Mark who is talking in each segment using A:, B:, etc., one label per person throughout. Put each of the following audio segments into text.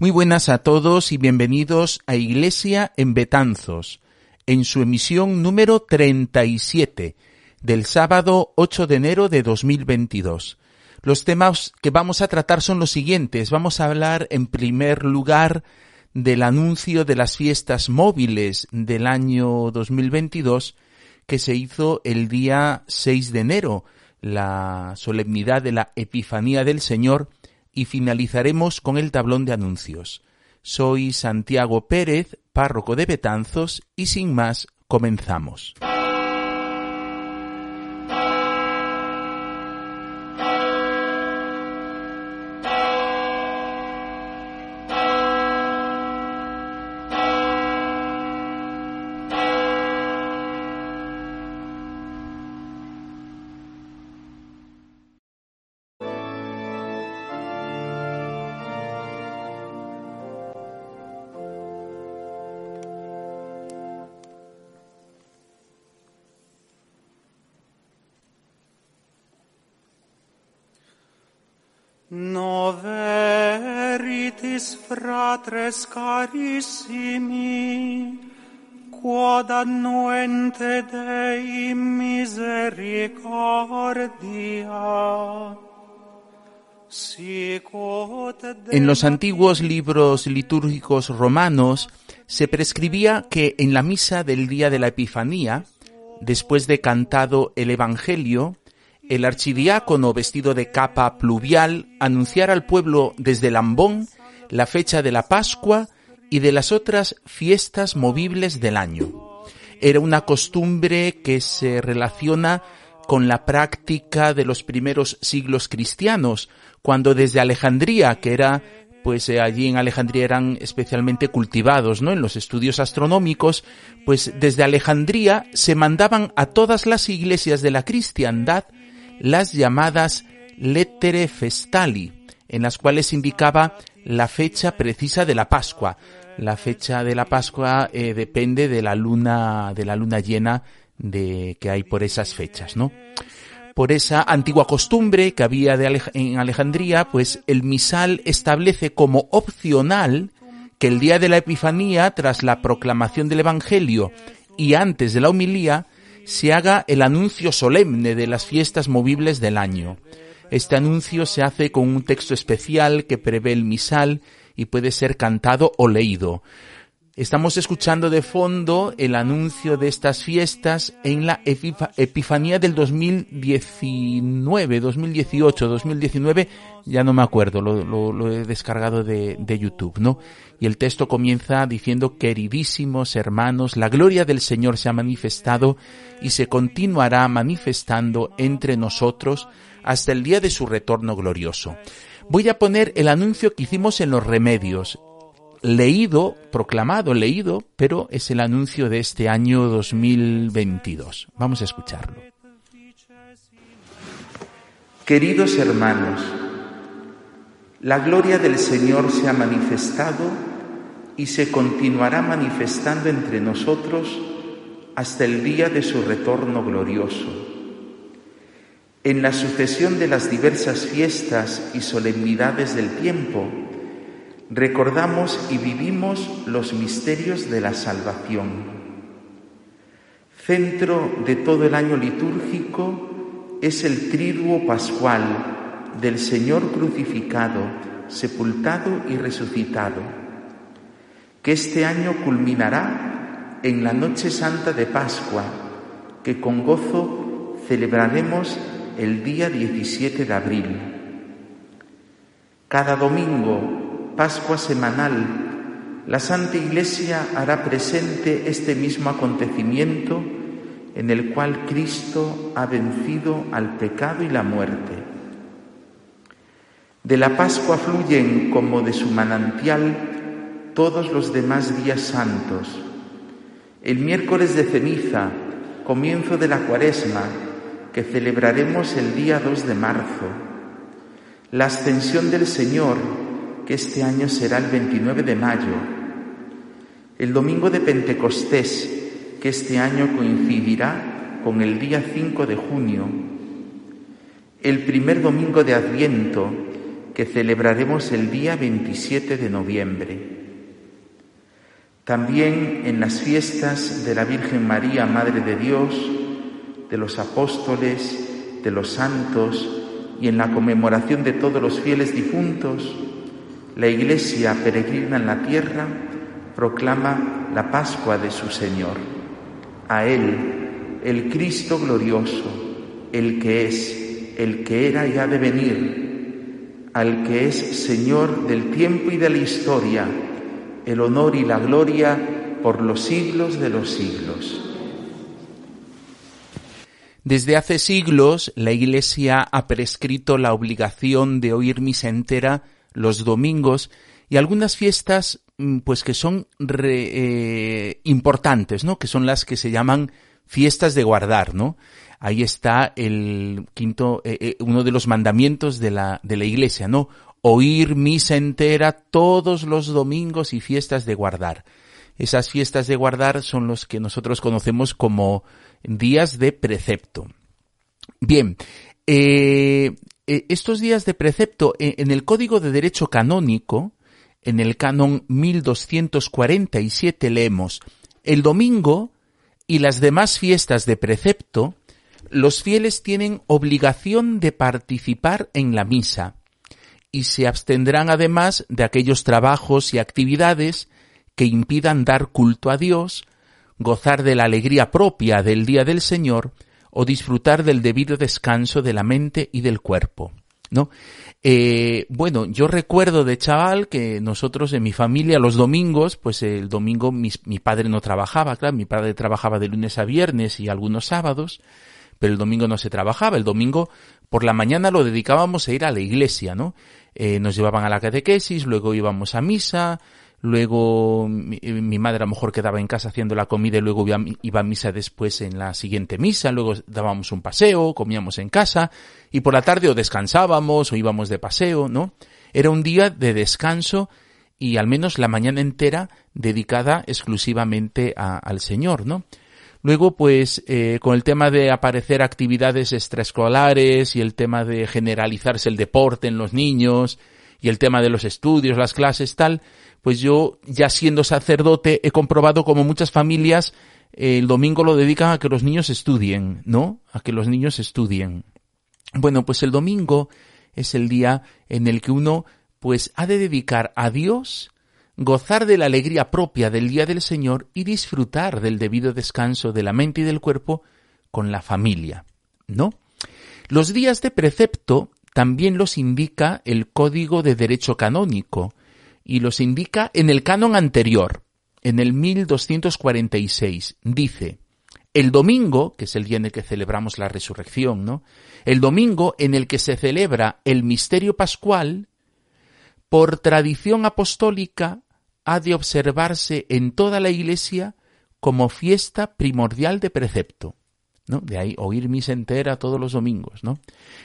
A: Muy buenas a todos y bienvenidos a Iglesia en Betanzos, en su emisión número 37 del sábado 8 de enero de 2022. Los temas que vamos a tratar son los siguientes. Vamos a hablar en primer lugar del anuncio de las fiestas móviles del año 2022 que se hizo el día 6 de enero, la solemnidad de la Epifanía del Señor, y finalizaremos con el tablón de anuncios. Soy Santiago Pérez, párroco de Betanzos, y sin más, comenzamos.
B: Fratres carissimi, quod
A: En los antiguos libros litúrgicos romanos se prescribía que en la misa del día de la Epifanía, después de cantado el Evangelio, el archidiácono vestido de capa pluvial anunciara al pueblo desde Lambón la fecha de la Pascua y de las otras fiestas movibles del año. Era una costumbre que se relaciona con la práctica de los primeros siglos cristianos, cuando desde Alejandría, que era pues eh, allí en Alejandría eran especialmente cultivados, ¿no? En los estudios astronómicos, pues desde Alejandría se mandaban a todas las iglesias de la cristiandad las llamadas lettere festali, en las cuales indicaba la fecha precisa de la Pascua. La fecha de la Pascua eh, depende de la luna, de la luna llena de, que hay por esas fechas, ¿no? Por esa antigua costumbre que había de en Alejandría, pues el misal establece como opcional que el día de la Epifanía, tras la proclamación del Evangelio y antes de la homilía, se haga el anuncio solemne de las fiestas movibles del año. Este anuncio se hace con un texto especial que prevé el misal y puede ser cantado o leído. Estamos escuchando de fondo el anuncio de estas fiestas en la Epifanía del 2019, 2018, 2019, ya no me acuerdo, lo, he descargado de, de, YouTube, ¿no? Y el texto comienza diciendo, queridísimos hermanos, la gloria del Señor se ha manifestado y se continuará manifestando entre nosotros hasta el día de su retorno glorioso. Voy a poner el anuncio que hicimos en los remedios, leído, proclamado, leído, pero es el anuncio de este año 2022. Vamos a escucharlo. Queridos hermanos, la gloria del Señor se ha manifestado y se continuará manifestando entre nosotros hasta el día de su retorno glorioso. En la sucesión de las diversas fiestas y solemnidades del tiempo, recordamos y vivimos los misterios de la salvación. Centro de todo el año litúrgico es el triduo pascual del Señor crucificado, sepultado y resucitado, que este año culminará en la noche santa de Pascua, que con gozo celebraremos el día 17 de abril. Cada domingo Pascua semanal, la Santa Iglesia hará presente este mismo acontecimiento en el cual Cristo ha vencido al pecado y la muerte. De la Pascua fluyen como de su manantial todos los demás días santos. El miércoles de ceniza, comienzo de la cuaresma, que celebraremos el día 2 de marzo. La ascensión del Señor, que este año será el 29 de mayo. El domingo de Pentecostés, que este año coincidirá con el día 5 de junio. El primer domingo de Adviento, que celebraremos el día 27 de noviembre. También en las fiestas de la Virgen María, Madre de Dios, de los apóstoles, de los santos y en la conmemoración de todos los fieles difuntos, la Iglesia peregrina en la tierra proclama la Pascua de su Señor. A Él, el Cristo glorioso, el que es, el que era y ha de venir, al que es Señor del tiempo y de la historia, el honor y la gloria por los siglos de los siglos. Desde hace siglos la Iglesia ha prescrito la obligación de oír misa entera los domingos y algunas fiestas mm, pues que son eh, importantes, ¿no? Que son las que se llaman fiestas de guardar, ¿no? Ahí está el quinto, eh, eh, uno de los mandamientos de la, de la Iglesia, ¿no? Oír misa entera todos los domingos y fiestas de guardar. Esas fiestas de guardar son los que nosotros conocemos como días de precepto. Bien, eh, eh, estos días de precepto eh, en el Código de Derecho Canónico, en el canon 1247 leemos, el domingo y las demás fiestas de precepto, los fieles tienen obligación de participar en la misa y se abstendrán además de aquellos trabajos y actividades que impidan dar culto a Dios, gozar de la alegría propia del día del Señor o disfrutar del debido descanso de la mente y del cuerpo. ¿No? Eh, bueno, yo recuerdo de chaval que nosotros en mi familia los domingos, pues el domingo mi, padre no trabajaba, claro, mi padre trabajaba de lunes a viernes y algunos sábados, pero el domingo no se trabajaba. El domingo por la mañana lo dedicábamos a ir a la iglesia, ¿no? Eh, nos llevaban a la catequesis, luego íbamos a misa, luego mi, madre a lo mejor quedaba en casa haciendo la comida y luego iba, a misa después en la siguiente misa, luego dábamos un paseo, comíamos en casa y por la tarde o descansábamos o íbamos de paseo, ¿no? Era un día de descanso y al menos la mañana entera dedicada exclusivamente al Señor, ¿no? Luego, pues, eh, con el tema de aparecer actividades extraescolares y el tema de generalizarse el deporte en los niños y el tema de los estudios, las clases, tal, pues yo, ya siendo sacerdote, he comprobado como muchas familias eh, el domingo lo dedican a que los niños estudien, ¿no? A que los niños estudien. Bueno, pues el domingo es el día en el que uno, pues, ha de dedicar a Dios, gozar de la alegría propia del día del Señor y disfrutar del debido descanso de la mente y del cuerpo con la familia, ¿no? Los días de precepto también los indica el Código de Derecho Canónico, y los indica en el canon anterior, en el 1246. Dice, el domingo, que es el día en el que celebramos la resurrección, ¿no? El domingo en el que se celebra el misterio pascual, por tradición apostólica, ha de observarse en toda la iglesia como fiesta primordial de precepto. De ahí oír misa entera todos los domingos, ¿no?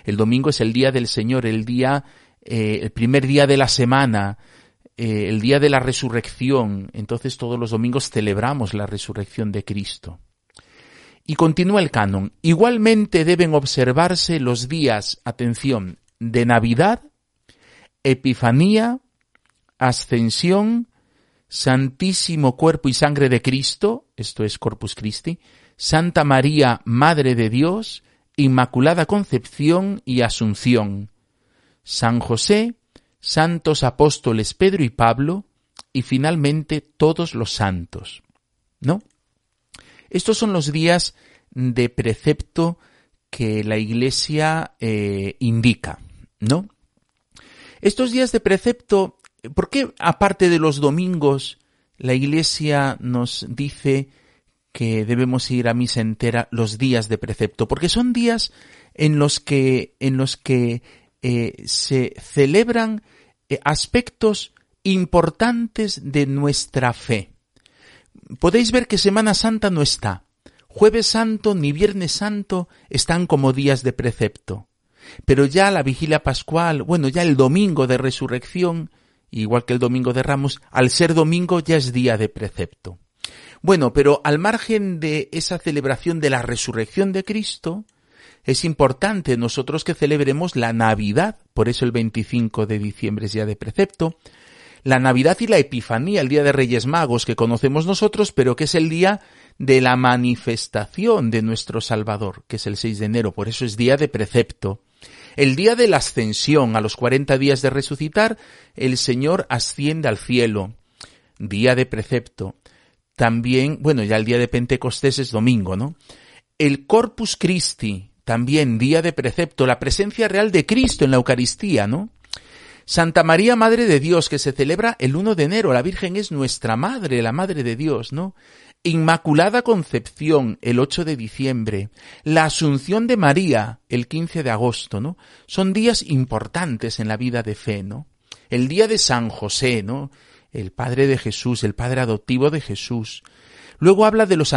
A: El domingo es el día del Señor, el día, eh, el primer día de la semana, eh, el día de la resurrección, entonces todos los domingos celebramos la resurrección de Cristo. Y continúa el canon. Igualmente deben observarse los días, atención, de Navidad, Epifanía, Ascensión, Santísimo Cuerpo y Sangre de Cristo, esto es Corpus Christi, Santa María, Madre de Dios, Inmaculada Concepción y Asunción, San José, santos apóstoles Pedro y Pablo y finalmente todos los santos. ¿No? Estos son los días de precepto que la Iglesia eh, indica, ¿no? Estos días de precepto, ¿por qué aparte de los domingos la Iglesia nos dice que debemos ir a misa entera los días de precepto? Porque son días en los que, en los que eh, se celebran eh, aspectos importantes de nuestra fe. Podéis ver que Semana Santa no está. Jueves Santo ni Viernes Santo están como días de precepto. Pero ya la vigilia pascual, bueno, ya el domingo de resurrección, igual que el domingo de Ramos, al ser domingo ya es día de precepto. Bueno, pero al margen de esa celebración de la resurrección de Cristo, es importante nosotros que celebremos la Navidad, por eso el 25 de diciembre es día de precepto, la Navidad y la Epifanía, el día de Reyes Magos que conocemos nosotros, pero que es el día de la manifestación de nuestro Salvador, que es el 6 de enero, por eso es día de precepto. El día de la ascensión, a los 40 días de resucitar, el Señor asciende al cielo, día de precepto. También, bueno, ya el día de Pentecostés es domingo, ¿no? El Corpus Christi, también día de precepto, la presencia real de Cristo en la Eucaristía, ¿no? Santa María, Madre de Dios, que se celebra el 1 de enero. La Virgen es nuestra Madre, la Madre de Dios, ¿no? Inmaculada Concepción, el 8 de diciembre. La Asunción de María, el 15 de agosto, ¿no? Son días importantes en la vida de fe, ¿no? El día de San José, ¿no? El Padre de Jesús, el Padre adoptivo de Jesús. Luego habla de los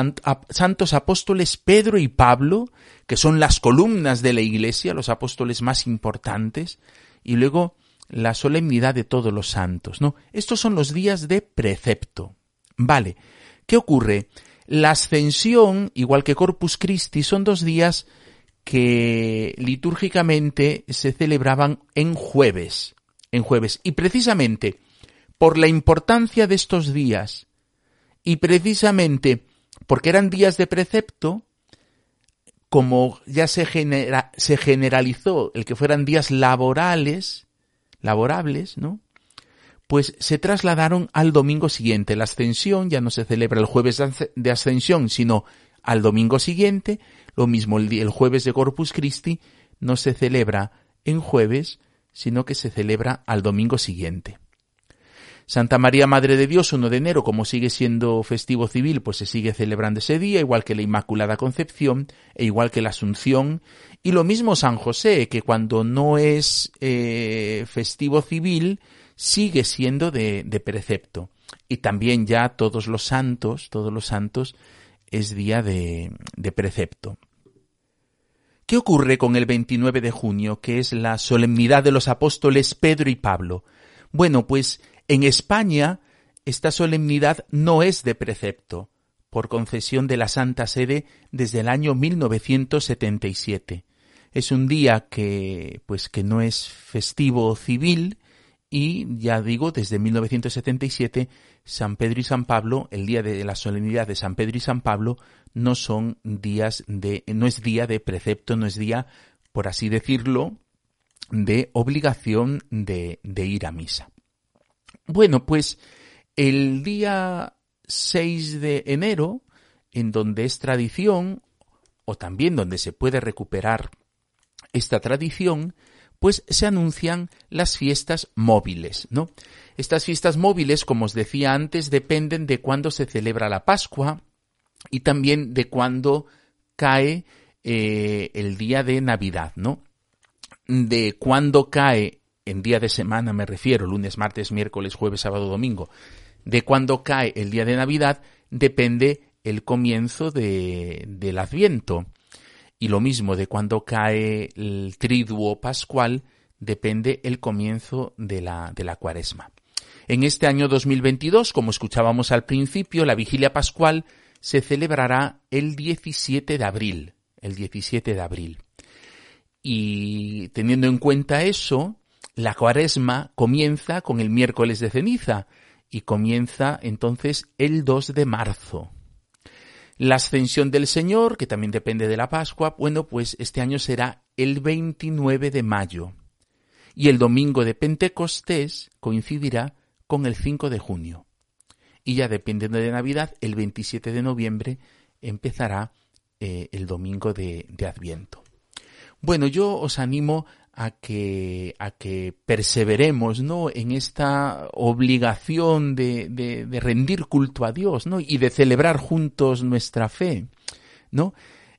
A: santos apóstoles Pedro y Pablo, que son las columnas de la Iglesia, los apóstoles más importantes. Y luego la solemnidad de todos los santos, ¿no? Estos son los días de precepto. Vale. ¿Qué ocurre? La ascensión, igual que Corpus Christi, son dos días que litúrgicamente se celebraban en jueves, en jueves. Y precisamente por la importancia de estos días y precisamente porque eran días de precepto, como ya se, genera, se generalizó el que fueran días laborales, laborables, ¿no? Pues se trasladaron al domingo siguiente. La ascensión ya no se celebra el jueves de ascensión, sino al domingo siguiente. Lo mismo el, el jueves de Corpus Christi no se celebra en jueves, sino que se celebra al domingo siguiente. Santa María Madre de Dios, 1 de enero, como sigue siendo festivo civil, pues se sigue celebrando ese día, igual que la Inmaculada Concepción e igual que la Asunción. Y lo mismo San José, que cuando no es eh, festivo civil, sigue siendo de, precepto. Y también ya todos los santos, todos los santos, es día de, de precepto. ¿Qué ocurre con el 29 de junio, que es la solemnidad de los apóstoles Pedro y Pablo? Bueno, pues en España, esta solemnidad no es de precepto, por concesión de la Santa Sede desde el año 1977. Es un día que, pues, que no es festivo civil y, ya digo, desde 1977, San Pedro y San Pablo, el día de la solemnidad de San Pedro y San Pablo, no son días de, no es día de precepto, no es día, por así decirlo, de obligación de, de ir a misa. Bueno, pues el día 6 de enero, en donde es tradición, o también donde se puede recuperar esta tradición, pues se anuncian las fiestas móviles, ¿no? Estas fiestas móviles, como os decía antes, dependen de cuándo se celebra la Pascua y también de cuándo cae eh, el día de Navidad, ¿no? De cuándo cae en día de semana me refiero, lunes, martes, miércoles, jueves, sábado, domingo, de cuando cae el día de Navidad, depende el comienzo de, del Adviento. Y lo mismo de cuando cae el triduo pascual, depende el comienzo de la, de la cuaresma. En este año 2022, como escuchábamos al principio, la vigilia pascual se celebrará el 17 de abril. El 17 de abril. Y teniendo en cuenta eso, la cuaresma comienza con el miércoles de ceniza y comienza entonces el 2 de marzo. La ascensión del Señor, que también depende de la Pascua, bueno, pues este año será el 29 de mayo. Y el domingo de Pentecostés coincidirá con el 5 de junio. Y ya dependiendo de Navidad, el 27 de noviembre empezará eh, el domingo de, de Adviento. Bueno, yo os animo a que, a que perseveremos, ¿no? En esta obligación de, de, de, rendir culto a Dios, ¿no? Y de celebrar juntos nuestra fe, ¿no?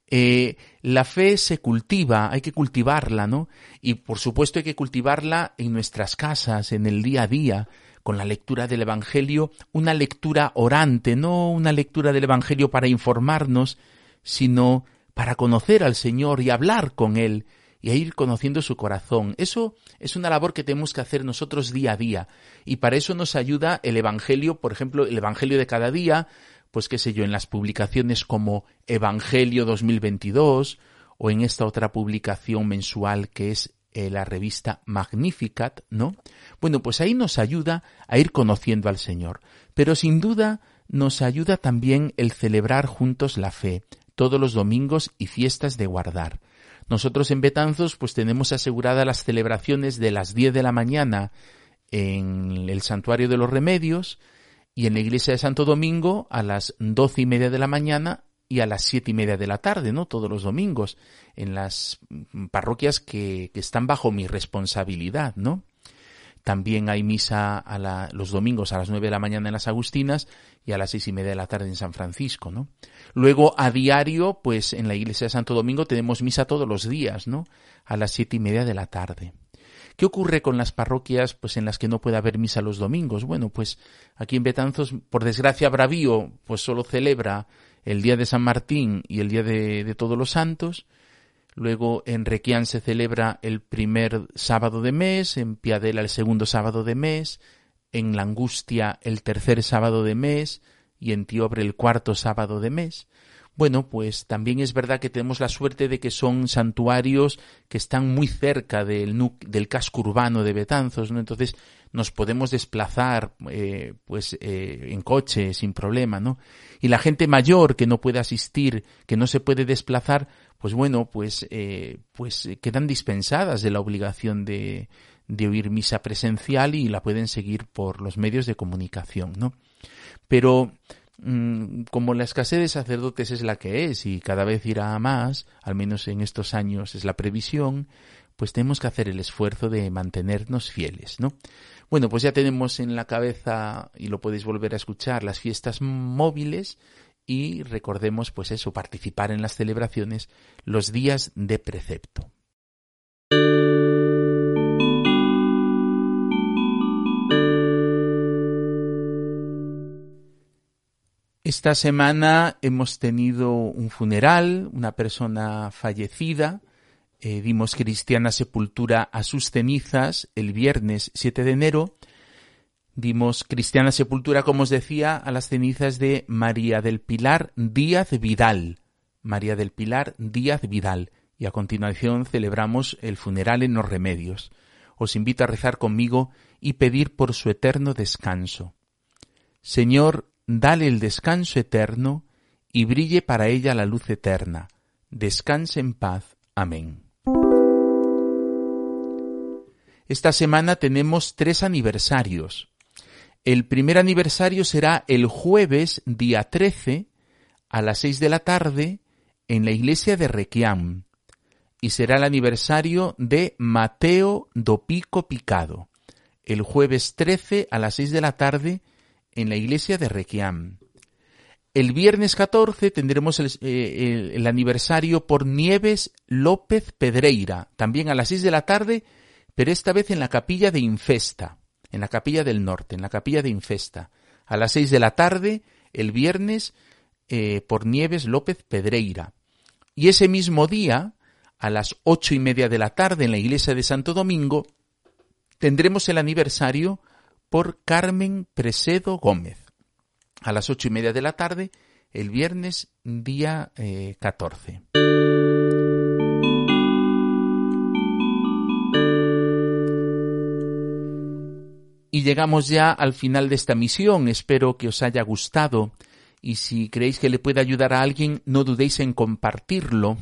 A: Eh, la fe se cultiva, hay que cultivarla, ¿no? Y por supuesto hay que cultivarla en nuestras casas, en el día a día, con la lectura del Evangelio, una lectura orante, no una lectura del Evangelio para informarnos, sino para conocer al Señor y hablar con Él y a ir conociendo su corazón. Eso es una labor que tenemos que hacer nosotros día a día. Y para eso nos ayuda el Evangelio, por ejemplo, el Evangelio de cada día, pues qué sé yo, en las publicaciones como Evangelio 2022 o en esta otra publicación mensual que es eh, la revista Magnificat, ¿no? Bueno, pues ahí nos ayuda a ir conociendo al Señor. Pero sin duda nos ayuda también el celebrar juntos la fe, todos los domingos y fiestas de guardar. Nosotros en Betanzos pues tenemos aseguradas las celebraciones de las 10 de la mañana en el Santuario de los Remedios y en la Iglesia de Santo Domingo a las doce y media de la mañana y a las siete y media de la tarde, ¿no? Todos los domingos, en las parroquias que, que están bajo mi responsabilidad, ¿no? También hay misa a los domingos a las nueve de la mañana en las Agustinas y a las seis y media de la tarde en San Francisco, ¿no? Luego, a diario, pues en la iglesia de Santo Domingo tenemos misa todos los días, ¿no? A las siete y media de la tarde. ¿Qué ocurre con las parroquias pues en las que no puede haber misa los domingos? Bueno, pues aquí en Betanzos, por desgracia, Bravío pues solo celebra el día de San Martín y el día de Todos los Santos, Luego en Requián se celebra el primer sábado de mes, en Piadela el segundo sábado de mes, en La Angustia el tercer sábado de mes y en Tiobre el cuarto sábado de mes. Bueno, pues también es verdad que tenemos la suerte de que son santuarios que están muy cerca del, del casco urbano de Betanzos, ¿no? Entonces nos podemos desplazar eh, pues eh, en coche sin problema, ¿no? Y la gente mayor que no puede asistir, que no se puede desplazar, pues bueno, pues, eh, pues quedan dispensadas de la obligación de, de oír misa presencial y la pueden seguir por los medios de comunicación, ¿no? Pero mm, como la escasez de sacerdotes es la que es y cada vez irá a más, al menos en estos años es la previsión, pues tenemos que hacer el esfuerzo de mantenernos fieles, ¿no? Bueno, pues ya tenemos en la cabeza, y lo podéis volver a escuchar, las fiestas móviles, y recordemos pues eso, participar en las celebraciones los días de precepto. Esta semana hemos tenido un funeral, una persona fallecida, eh, dimos cristiana sepultura a sus cenizas el viernes 7 de enero Dimos cristiana sepultura, como os decía, a las cenizas de María del Pilar Díaz Vidal. María del Pilar Díaz Vidal. Y a continuación celebramos el funeral en los remedios. Os invito a rezar conmigo y pedir por su eterno descanso. Señor, dale el descanso eterno y brille para ella la luz eterna. Descanse en paz. Amén. Esta semana tenemos tres aniversarios. El primer aniversario será el jueves día 13 a las 6 de la tarde en la iglesia de Requiam. Y será el aniversario de Mateo do Pico Picado, el jueves 13 a las 6 de la tarde en la iglesia de Requiam. El viernes 14 tendremos eh, el, aniversario por Nieves López Pedreira, también a las 6 de la tarde, pero esta vez en la capilla de Infesta en la capilla del norte, en la capilla de Infesta, a las seis de la tarde, el viernes, eh, por Nieves López Pedreira. Y ese mismo día, a las ocho y media de la tarde, en la iglesia de Santo Domingo, tendremos el aniversario por Carmen Presedo Gómez. A las ocho y media de la tarde, el viernes día eh, catorce. 14. Y llegamos ya al final de esta misión. Espero que os haya gustado y si creéis que le puede ayudar a alguien, no dudéis en compartirlo.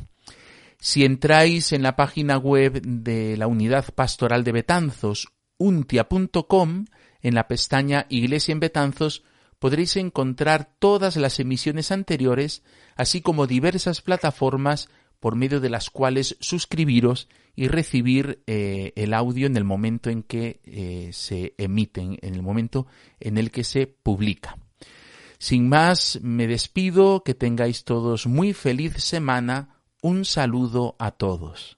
A: Si entráis en la página web de la Unidad Pastoral de Betanzos, untia.com, en la pestaña Iglesia en Betanzos, podréis encontrar todas las emisiones anteriores, así como diversas plataformas por medio de las cuales suscribiros y recibir eh, el audio en el momento en que eh, se emiten, en el momento en el que se publica. Sin más, me despido, que tengáis todos muy feliz semana, Un saludo a todos.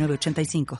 C: 906985.